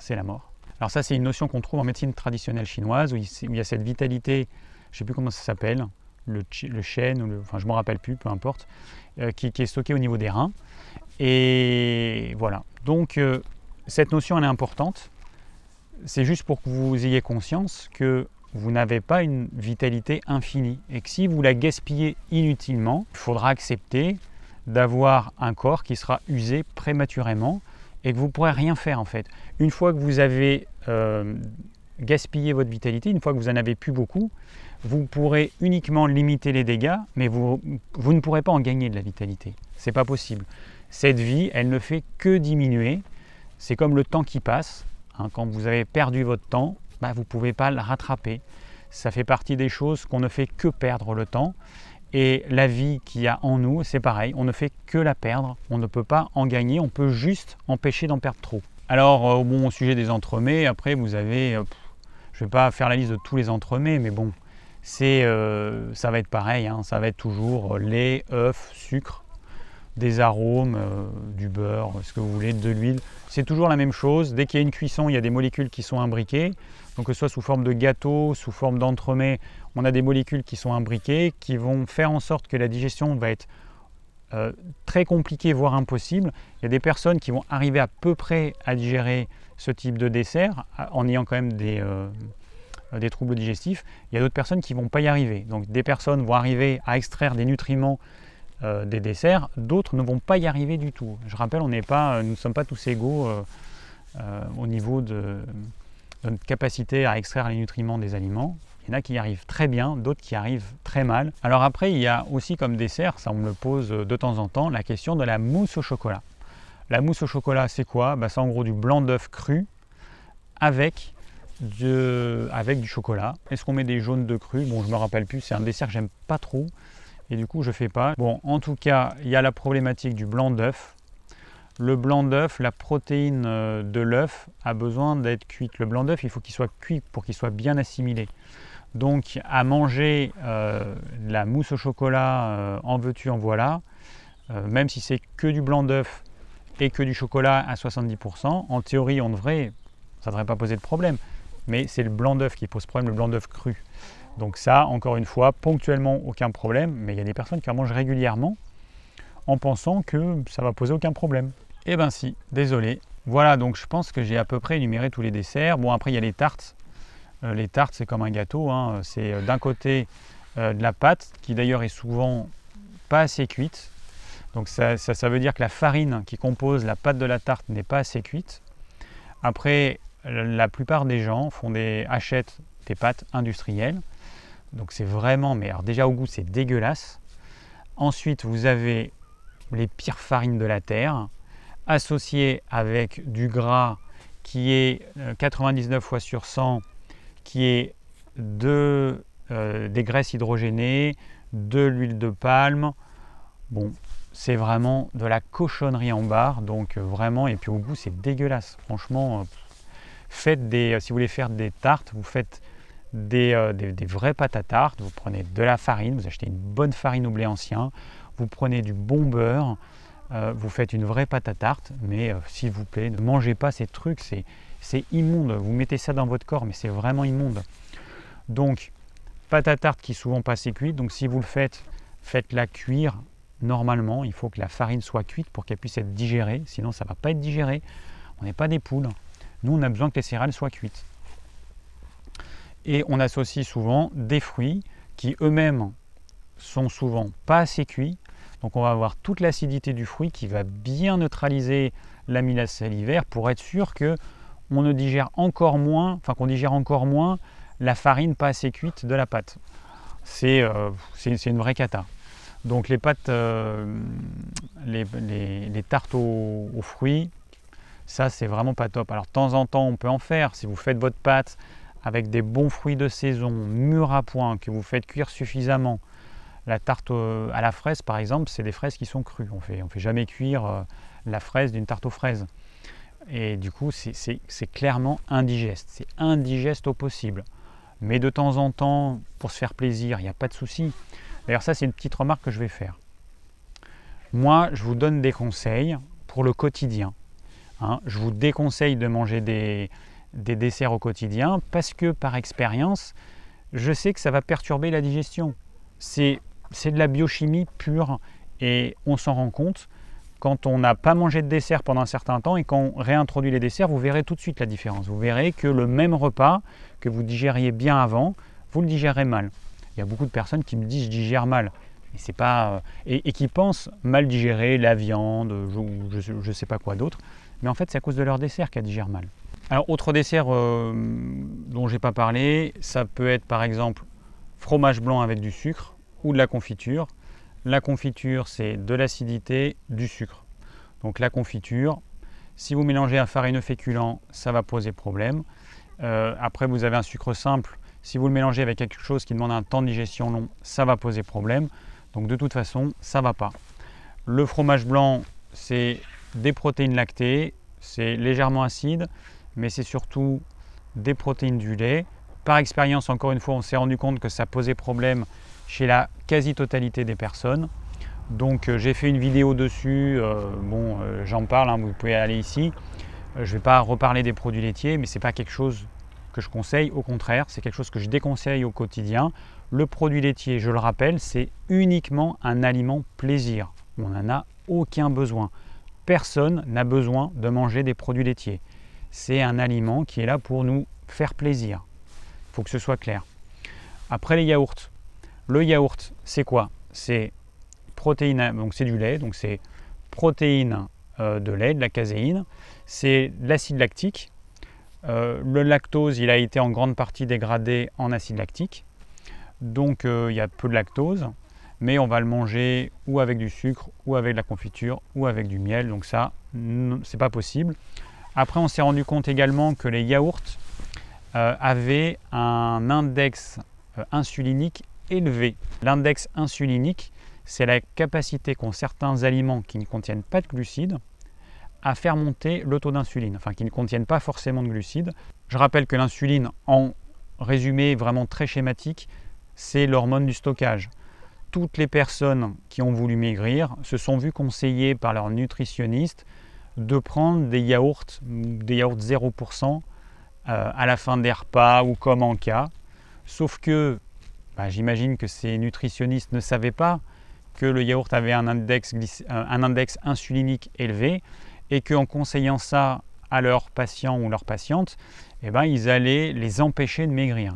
A: c'est la mort. Alors ça c'est une notion qu'on trouve en médecine traditionnelle chinoise, où il y a cette vitalité, je ne sais plus comment ça s'appelle, le, chêne, ou le, enfin je ne me rappelle plus, peu importe, euh, qui, est stocké au niveau des reins. Et voilà. Donc euh, cette notion elle est importante. C'est juste pour que vous ayez conscience que vous n'avez pas une vitalité infinie et que si vous la gaspillez inutilement, il faudra accepter d'avoir un corps qui sera usé prématurément et que vous ne pourrez rien faire en fait. Une fois que vous avez euh, gaspillé votre vitalité, une fois que vous en avez plus beaucoup, vous pourrez uniquement limiter les dégâts, mais vous, vous ne pourrez pas en gagner de la vitalité. C'est pas possible. Cette vie, elle ne fait que diminuer. C'est comme le temps qui passe. Hein. quand vous avez perdu votre temps, bah, vous ne pouvez pas le rattraper. Ça fait partie des choses qu'on ne fait que perdre le temps. Et la vie qu'il y a en nous, c'est pareil, on ne fait que la perdre, on ne peut pas en gagner, on peut juste empêcher d'en perdre trop. Alors, euh, bon, au sujet des entremets, après vous avez, euh, je ne vais pas faire la liste de tous les entremets, mais bon, c'est, euh, ça va être pareil, hein. ça va être toujours lait, œuf, sucre, des arômes, du beurre, ce que vous voulez, de l'huile. C'est toujours la même chose. Dès qu'il y a une cuisson, il y a des molécules qui sont imbriquées. Donc que ce soit sous forme de gâteau, sous forme d'entremet, on a des molécules qui sont imbriquées, qui vont faire en sorte que la digestion va être euh, très compliquée, voire impossible. Il y a des personnes qui vont arriver à peu près à digérer ce type de dessert en ayant quand même des, euh, des troubles digestifs. Il y a d'autres personnes qui ne vont pas y arriver. Donc des personnes vont arriver à extraire des nutriments euh, des desserts, d'autres ne vont pas y arriver du tout. Je rappelle, on pas, nous ne sommes pas tous égaux au niveau de, notre capacité à extraire les nutriments des aliments. Il y en a qui y arrivent très bien, d'autres qui arrivent très mal. Alors après, il y a aussi comme dessert, ça on me le pose de temps en temps, la question de la mousse au chocolat. La mousse au chocolat, c'est quoi? Bah, C'est en gros du blanc d'œuf cru avec du chocolat. Est-ce qu'on met des jaunes de cru? Bon, je me rappelle plus, c'est un dessert que j'aime pas trop et du coup je fais pas. Bon, en tout cas, il y a la problématique du blanc d'œuf. Le blanc d'œuf, la protéine euh, de l'œuf a besoin d'être cuite. Le blanc d'œuf, il faut qu'il soit cuit pour qu'il soit bien assimilé. Donc à manger euh, la mousse au chocolat euh, en veux-tu, en voilà, même si c'est que du blanc d'œuf et que du chocolat à 70%, en théorie on devrait, ça ne devrait pas poser de problème. Mais c'est le blanc d'œuf qui pose problème, le blanc d'œuf cru. Donc ça, encore une fois, ponctuellement, aucun problème, mais il y a des personnes qui en mangent régulièrement en pensant que ça va poser aucun problème. Eh ben si, désolé. Voilà, donc je pense que j'ai à peu près énuméré tous les desserts. Bon, après, il y a les tartes. Euh, les tartes, c'est comme un gâteau. Hein. C'est euh, d'un côté euh, de la pâte, qui d'ailleurs est souvent pas assez cuite. Donc ça, ça, veut dire que la farine qui compose la pâte de la tarte n'est pas assez cuite. Après, la plupart des gens font des, achètent des pâtes industrielles. Donc c'est vraiment, mais alors déjà au goût c'est dégueulasse. Ensuite vous avez les pires farines de la terre associé avec du gras qui est 99 euh, fois sur 100, qui est de, euh, des graisses hydrogénées, de l'huile de palme. Bon, c'est vraiment de la cochonnerie en barre, donc euh, vraiment, et puis au goût, c'est dégueulasse. Franchement, faites des, si vous voulez faire des tartes, vous faites des, des, des, vraies pâtes à tarte, vous prenez de la farine, vous achetez une bonne farine au blé ancien, vous prenez du bon beurre, euh, vous faites une vraie pâte à tarte, mais euh, s'il vous plaît, ne mangez pas ces trucs, c'est immonde. Vous mettez ça dans votre corps, mais c'est vraiment immonde. Donc, pâte à tarte qui est souvent pas assez cuite, donc si vous le faites, faites-la cuire normalement. Il faut que la farine soit cuite pour qu'elle puisse être digérée, sinon ça ne va pas être digéré. On n'est pas des poules. Nous, on a besoin que les céréales soient cuites. Et on associe souvent des fruits qui eux-mêmes sont souvent pas assez cuits donc on va avoir toute l'acidité du fruit qui va bien neutraliser l'amylase salivaire pour être sûr que on ne digère encore moins, enfin qu'on digère encore moins la farine pas assez cuite de la pâte. C'est euh, une vraie cata. Donc les pâtes, euh, les, tartes aux, aux, fruits, ça c'est vraiment pas top. Alors de temps en temps on peut en faire. Si vous faites votre pâte avec des bons fruits de saison, mûrs à point, que vous faites cuire suffisamment, la tarte à la fraise, par exemple, c'est des fraises qui sont crues. On ne fait, jamais cuire euh, la fraise d'une tarte aux fraises. Et du coup, c'est clairement indigeste. C'est indigeste au possible. Mais de temps en temps, pour se faire plaisir, il n'y a pas de souci. D'ailleurs, ça, c'est une petite remarque que je vais faire. Moi, je vous donne des conseils pour le quotidien. Hein. je vous déconseille de manger des, des desserts au quotidien parce que, par expérience, je sais que ça va perturber la digestion. C'est c'est de la biochimie pure et on s'en rend compte quand on n'a pas mangé de dessert pendant un certain temps et qu'on réintroduit les desserts, vous verrez tout de suite la différence. Vous verrez que le même repas que vous digériez bien avant, vous le digérez mal. Il y a beaucoup de personnes qui me disent je digère mal. Et, c'est pas, euh, et, qui pensent mal digérer la viande, je ne sais pas quoi d'autre. Mais en fait, c'est à cause de leur dessert qu'elles digèrent mal. Alors, autre dessert euh, dont je n'ai pas parlé, ça peut être par exemple fromage blanc avec du sucre ou de la confiture. La confiture, c'est de l'acidité, du sucre. Donc la confiture, si vous mélangez un farineux féculent, ça va poser problème. Euh, après, vous avez un sucre simple. Si vous le mélangez avec quelque chose qui demande un temps de digestion long, ça va poser problème. Donc de toute façon, ça va pas. Le fromage blanc, c'est des protéines lactées, c'est légèrement acide, mais c'est surtout des protéines du lait. Par expérience, encore une fois, on s'est rendu compte que ça posait problème chez la quasi-totalité des personnes. Donc euh, j'ai fait une vidéo dessus, euh, bon euh, j'en parle, hein, vous pouvez aller ici. je ne vais pas reparler des produits laitiers, mais ce n'est pas quelque chose que je conseille, au contraire, c'est quelque chose que je déconseille au quotidien. Le produit laitier, je le rappelle, c'est uniquement un aliment plaisir. On n'en a aucun besoin. Personne n'a besoin de manger des produits laitiers. C'est un aliment qui est là pour nous faire plaisir. Il faut que ce soit clair. Après les yaourts, le yaourt, c'est quoi? C'est protéine, donc c'est du lait, donc c'est protéine euh, de lait, de la caséine, c'est l'acide lactique. Euh, le lactose, il a été en grande partie dégradé en acide lactique, donc euh, il y a peu de lactose, mais on va le manger ou avec du sucre, ou avec de la confiture, ou avec du miel, donc ça, c'est pas possible. Après, on s'est rendu compte également que les yaourts avaient un index insulinique élevé. L'index insulinique, c'est la capacité qu'ont certains aliments qui ne contiennent pas de glucides à faire monter le taux d'insuline, enfin qui ne contiennent pas forcément de glucides. Je rappelle que l'insuline, en résumé vraiment très schématique, c'est l'hormone du stockage. Toutes les personnes qui ont voulu maigrir se sont vues conseiller par leur nutritionniste de prendre des yaourts, des yaourts 0% euh, à la fin des repas ou comme en cas. Sauf que bah, j'imagine que ces nutritionnistes ne savaient pas que le yaourt avait un index, un index insulinique élevé et qu'en conseillant ça à leurs patients ou leurs patientes, eh ben, ils allaient les empêcher de maigrir.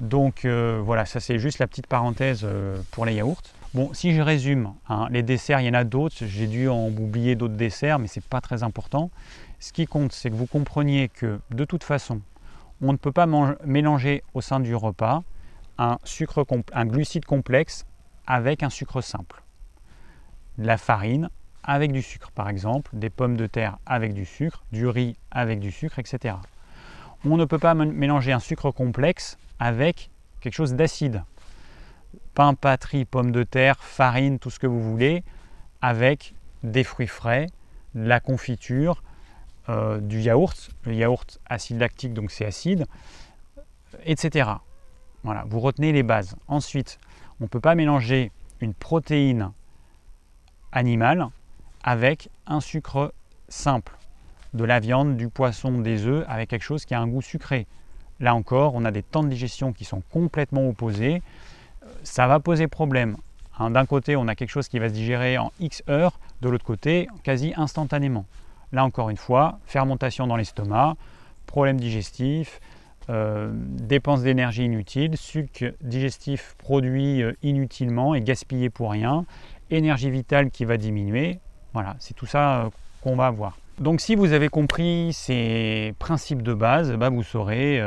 A: Donc euh, voilà, ça c'est juste la petite parenthèse euh, pour les yaourts. Bon, si je résume, hein, les desserts, il y en a d'autres, j'ai dû en oublier d'autres desserts, mais ce n'est pas très important. Ce qui compte, c'est que vous compreniez que de toute façon, on ne peut pas mélanger au sein du repas un, sucre un glucide complexe avec un sucre simple. La farine avec du sucre par exemple, des pommes de terre avec du sucre, du riz avec du sucre, etc. On ne peut pas mélanger un sucre complexe avec quelque chose d'acide. Pain, pâterie, pommes de terre, farine, tout ce que vous voulez, avec des fruits frais, de la confiture, euh, du yaourt, le yaourt acide lactique, donc c'est acide, etc. Voilà, vous retenez les bases. Ensuite, on ne peut pas mélanger une protéine animale avec un sucre simple, de la viande, du poisson, des œufs, avec quelque chose qui a un goût sucré. Là encore, on a des temps de digestion qui sont complètement opposés. Ça va poser problème. Hein, d'un côté, on a quelque chose qui va se digérer en X heures, de l'autre côté, quasi instantanément. Là encore une fois, fermentation dans l'estomac, problème digestif, euh, dépenses d'énergie inutiles, sucre digestif produit euh, inutilement et gaspillé pour rien, énergie vitale qui va diminuer. Voilà, c'est tout ça euh, qu'on va avoir. Donc si vous avez compris ces principes de base, bah, vous, saurez,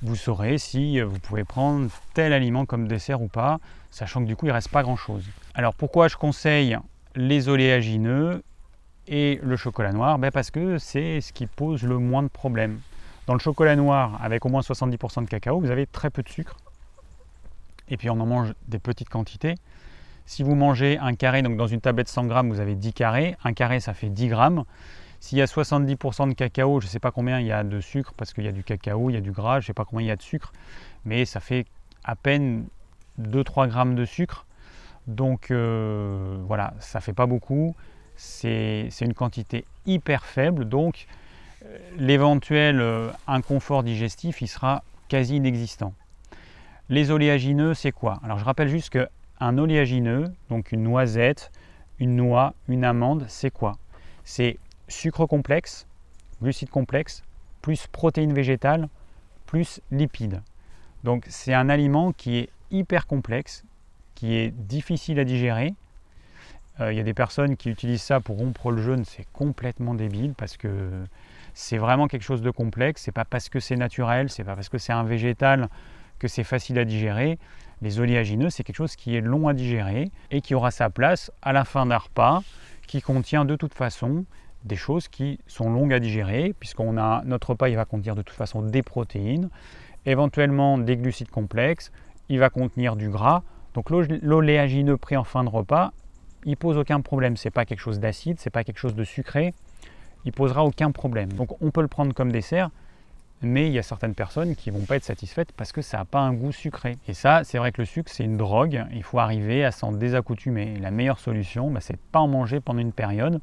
A: vous saurez si vous pouvez prendre tel aliment comme dessert ou pas, sachant que du coup il ne reste pas grand-chose. Alors pourquoi je conseille les oléagineux et le chocolat noir? Bah, Parce que c'est ce qui pose le moins de problèmes. Dans le chocolat noir, avec au moins 70% de cacao, vous avez très peu de sucre. Et puis on en mange des petites quantités. Si vous mangez un carré, donc dans une tablette 100 grammes, vous avez 10 carrés. Un carré, ça fait 10 grammes. S'il y a 70% de cacao, je ne sais pas combien il y a de sucre, parce qu'il y a du cacao, il y a du gras, je ne sais pas combien il y a de sucre, mais ça fait à peine 2-3 grammes de sucre. Donc euh, voilà, ça ne fait pas beaucoup. C'est une quantité hyper faible. Donc l'éventuel euh, inconfort digestif, il sera quasi inexistant. Les oléagineux, c'est quoi? Alors je rappelle juste qu'un oléagineux, donc une noisette, une noix, une amande, c'est quoi? C'est sucre complexe, glucides complexes, plus protéines végétales, plus lipides. Donc c'est un aliment qui est hyper complexe, qui est difficile à digérer. Euh, il y a des personnes qui utilisent ça pour rompre le jeûne, c'est complètement débile parce que c'est vraiment quelque chose de complexe. C'est pas parce que c'est naturel, c'est pas parce que c'est un végétal que c'est facile à digérer. Les oléagineux, c'est quelque chose qui est long à digérer et qui aura sa place à la fin d'un repas, qui contient de toute façon des choses qui sont longues à digérer, puisqu'on a notre repas, il va contenir de toute façon des protéines, éventuellement des glucides complexes, il va contenir du gras. Donc l'oléagineux pris en fin de repas, il pose aucun problème. C'est pas quelque chose d'acide, c'est pas quelque chose de sucré, il posera aucun problème. Donc on peut le prendre comme dessert, mais il y a certaines personnes qui vont pas être satisfaites parce que ça n'a pas un goût sucré. Et ça, c'est vrai que le sucre, c'est une drogue, il faut arriver à s'en désaccoutumer. La meilleure solution, bah, c'est de pas en manger pendant une période.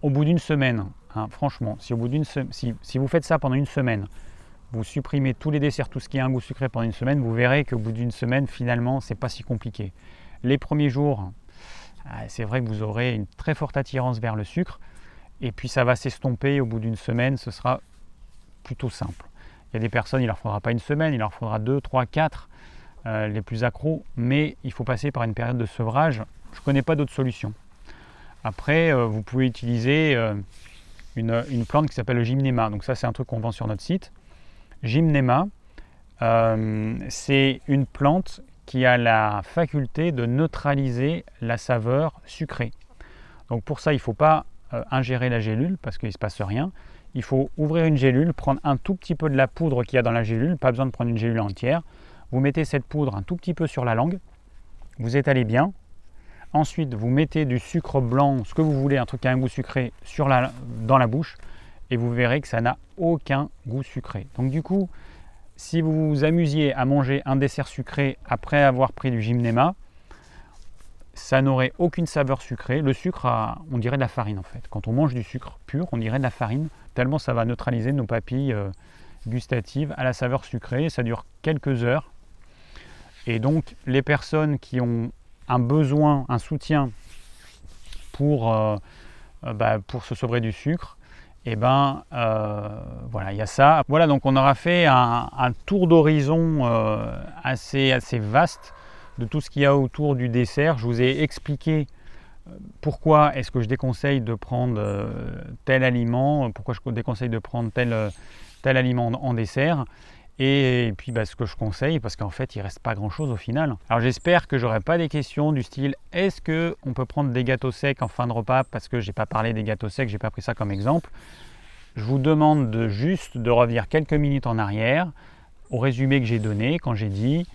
A: Au bout d'une semaine, hein, franchement, si, au bout si, si vous faites ça pendant une semaine, vous supprimez tous les desserts, tout ce qui a un goût sucré pendant une semaine, vous verrez qu'au bout d'une semaine, finalement, c'est pas si compliqué. Les premiers jours, ah, c'est vrai que vous aurez une très forte attirance vers le sucre, et puis ça va s'estomper au bout d'une semaine, ce sera plutôt simple. Il y a des personnes, il leur faudra pas une semaine, il leur faudra deux, trois, quatre, euh, les plus accros, mais il faut passer par une période de sevrage. Je ne connais pas d'autre solution. Après, euh, vous pouvez utiliser euh, une, une, plante qui s'appelle le gymnéma. Donc ça, c'est un truc qu'on vend sur notre site. Gymnéma, c'est une plante qui a la faculté de neutraliser la saveur sucrée. Donc pour ça, il ne faut pas euh, ingérer la gélule parce qu'il ne se passe rien. Il faut ouvrir une gélule, prendre un tout petit peu de la poudre qu'il y a dans la gélule, pas besoin de prendre une gélule entière. Vous mettez cette poudre un tout petit peu sur la langue, vous étalez bien. Ensuite, vous mettez du sucre blanc, ce que vous voulez, un truc qui a un goût sucré, sur la, dans la bouche, et vous verrez que ça n'a aucun goût sucré. Donc du coup, si vous vous amusiez à manger un dessert sucré après avoir pris du gymnéma, ça n'aurait aucune saveur sucrée. Le sucre, on dirait de la farine en fait. Quand on mange du sucre pur, on dirait de la farine, tellement ça va neutraliser nos papilles euh, gustatives à la saveur sucrée. Ça dure quelques heures. Et donc, les personnes qui ont un besoin, un soutien pour, euh, euh, bah, se sauver du sucre, eh ben voilà, il y a ça. Voilà, donc on aura fait un, un tour d'horizon assez, assez vaste de tout ce qu'il y a autour du dessert. Je vous ai expliqué euh, pourquoi est-ce que je déconseille de prendre euh, tel aliment, pourquoi je déconseille de prendre tel, euh, aliment en dessert. Et puis bah, ce que je conseille, parce qu'en fait il reste pas grand chose au final. Alors j'espère que j'aurai pas des questions du style est-ce qu'on peut prendre des gâteaux secs en fin de repas Parce que j'ai pas parlé des gâteaux secs, j'ai pas pris ça comme exemple. Je vous demande de juste de revenir quelques minutes en arrière au résumé que j'ai donné quand j'ai dit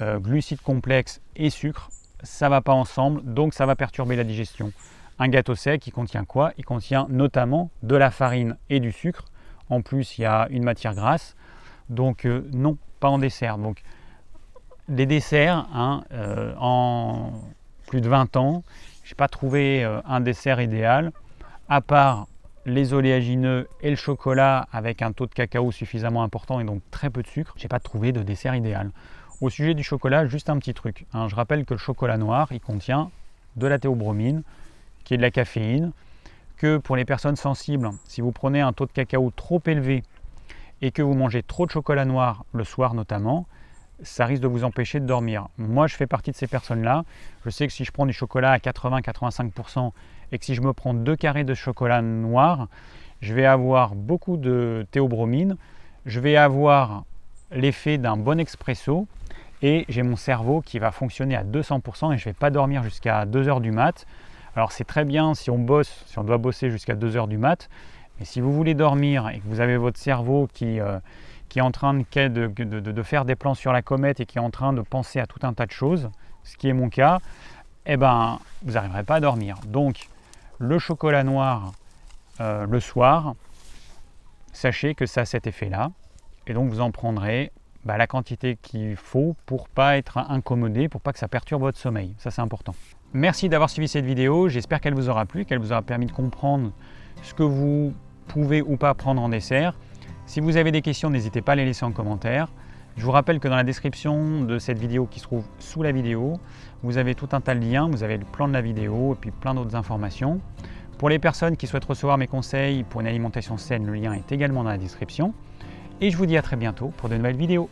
A: euh, glucides complexes et sucre, ça va pas ensemble, donc ça va perturber la digestion. Un gâteau sec, il contient quoi? Il contient notamment de la farine et du sucre. En plus, il y a une matière grasse. Donc euh, non, pas en dessert. Donc les desserts, hein, euh, en plus de 20 ans, je n'ai pas trouvé un dessert idéal, à part les oléagineux et le chocolat avec un taux de cacao suffisamment important et donc très peu de sucre, j'ai pas trouvé de dessert idéal. Au sujet du chocolat, juste un petit truc. Hein. Je rappelle que le chocolat noir, il contient de la théobromine, qui est de la caféine, que pour les personnes sensibles, si vous prenez un taux de cacao trop élevé et que vous mangez trop de chocolat noir le soir notamment, ça risque de vous empêcher de dormir. Moi, je fais partie de ces personnes-là. Je sais que si je prends du chocolat à 80-85% et que si je me prends deux carrés de chocolat noir, je vais avoir beaucoup de théobromine, je vais avoir l'effet d'un bon expresso et j'ai mon cerveau qui va fonctionner à 200% et je vais pas dormir jusqu'à 2h du mat. Alors c'est très bien si on bosse, si on doit bosser jusqu'à 2h du mat, mais si vous voulez dormir et que vous avez votre cerveau qui, euh, qui est en train de, faire des plans sur la comète et qui est en train de penser à tout un tas de choses, ce qui est mon cas, eh ben, vous n'arriverez pas à dormir. Donc le chocolat noir euh, le soir, sachez que ça a cet effet-là. Et donc vous en prendrez bah, la quantité qu'il faut pour pas être incommodé, pour pas que ça perturbe votre sommeil. Ça c'est important. Merci d'avoir suivi cette vidéo, j'espère qu'elle vous aura plu, qu'elle vous aura permis de comprendre ce que vous pouvez ou pas prendre en dessert. Si vous avez des questions, n'hésitez pas à les laisser en commentaire. Je vous rappelle que dans la description de cette vidéo qui se trouve sous la vidéo, vous avez tout un tas de liens, vous avez le plan de la vidéo et puis plein d'autres informations. Pour les personnes qui souhaitent recevoir mes conseils pour une alimentation saine, le lien est également dans la description et je vous dis à très bientôt pour de nouvelles vidéos.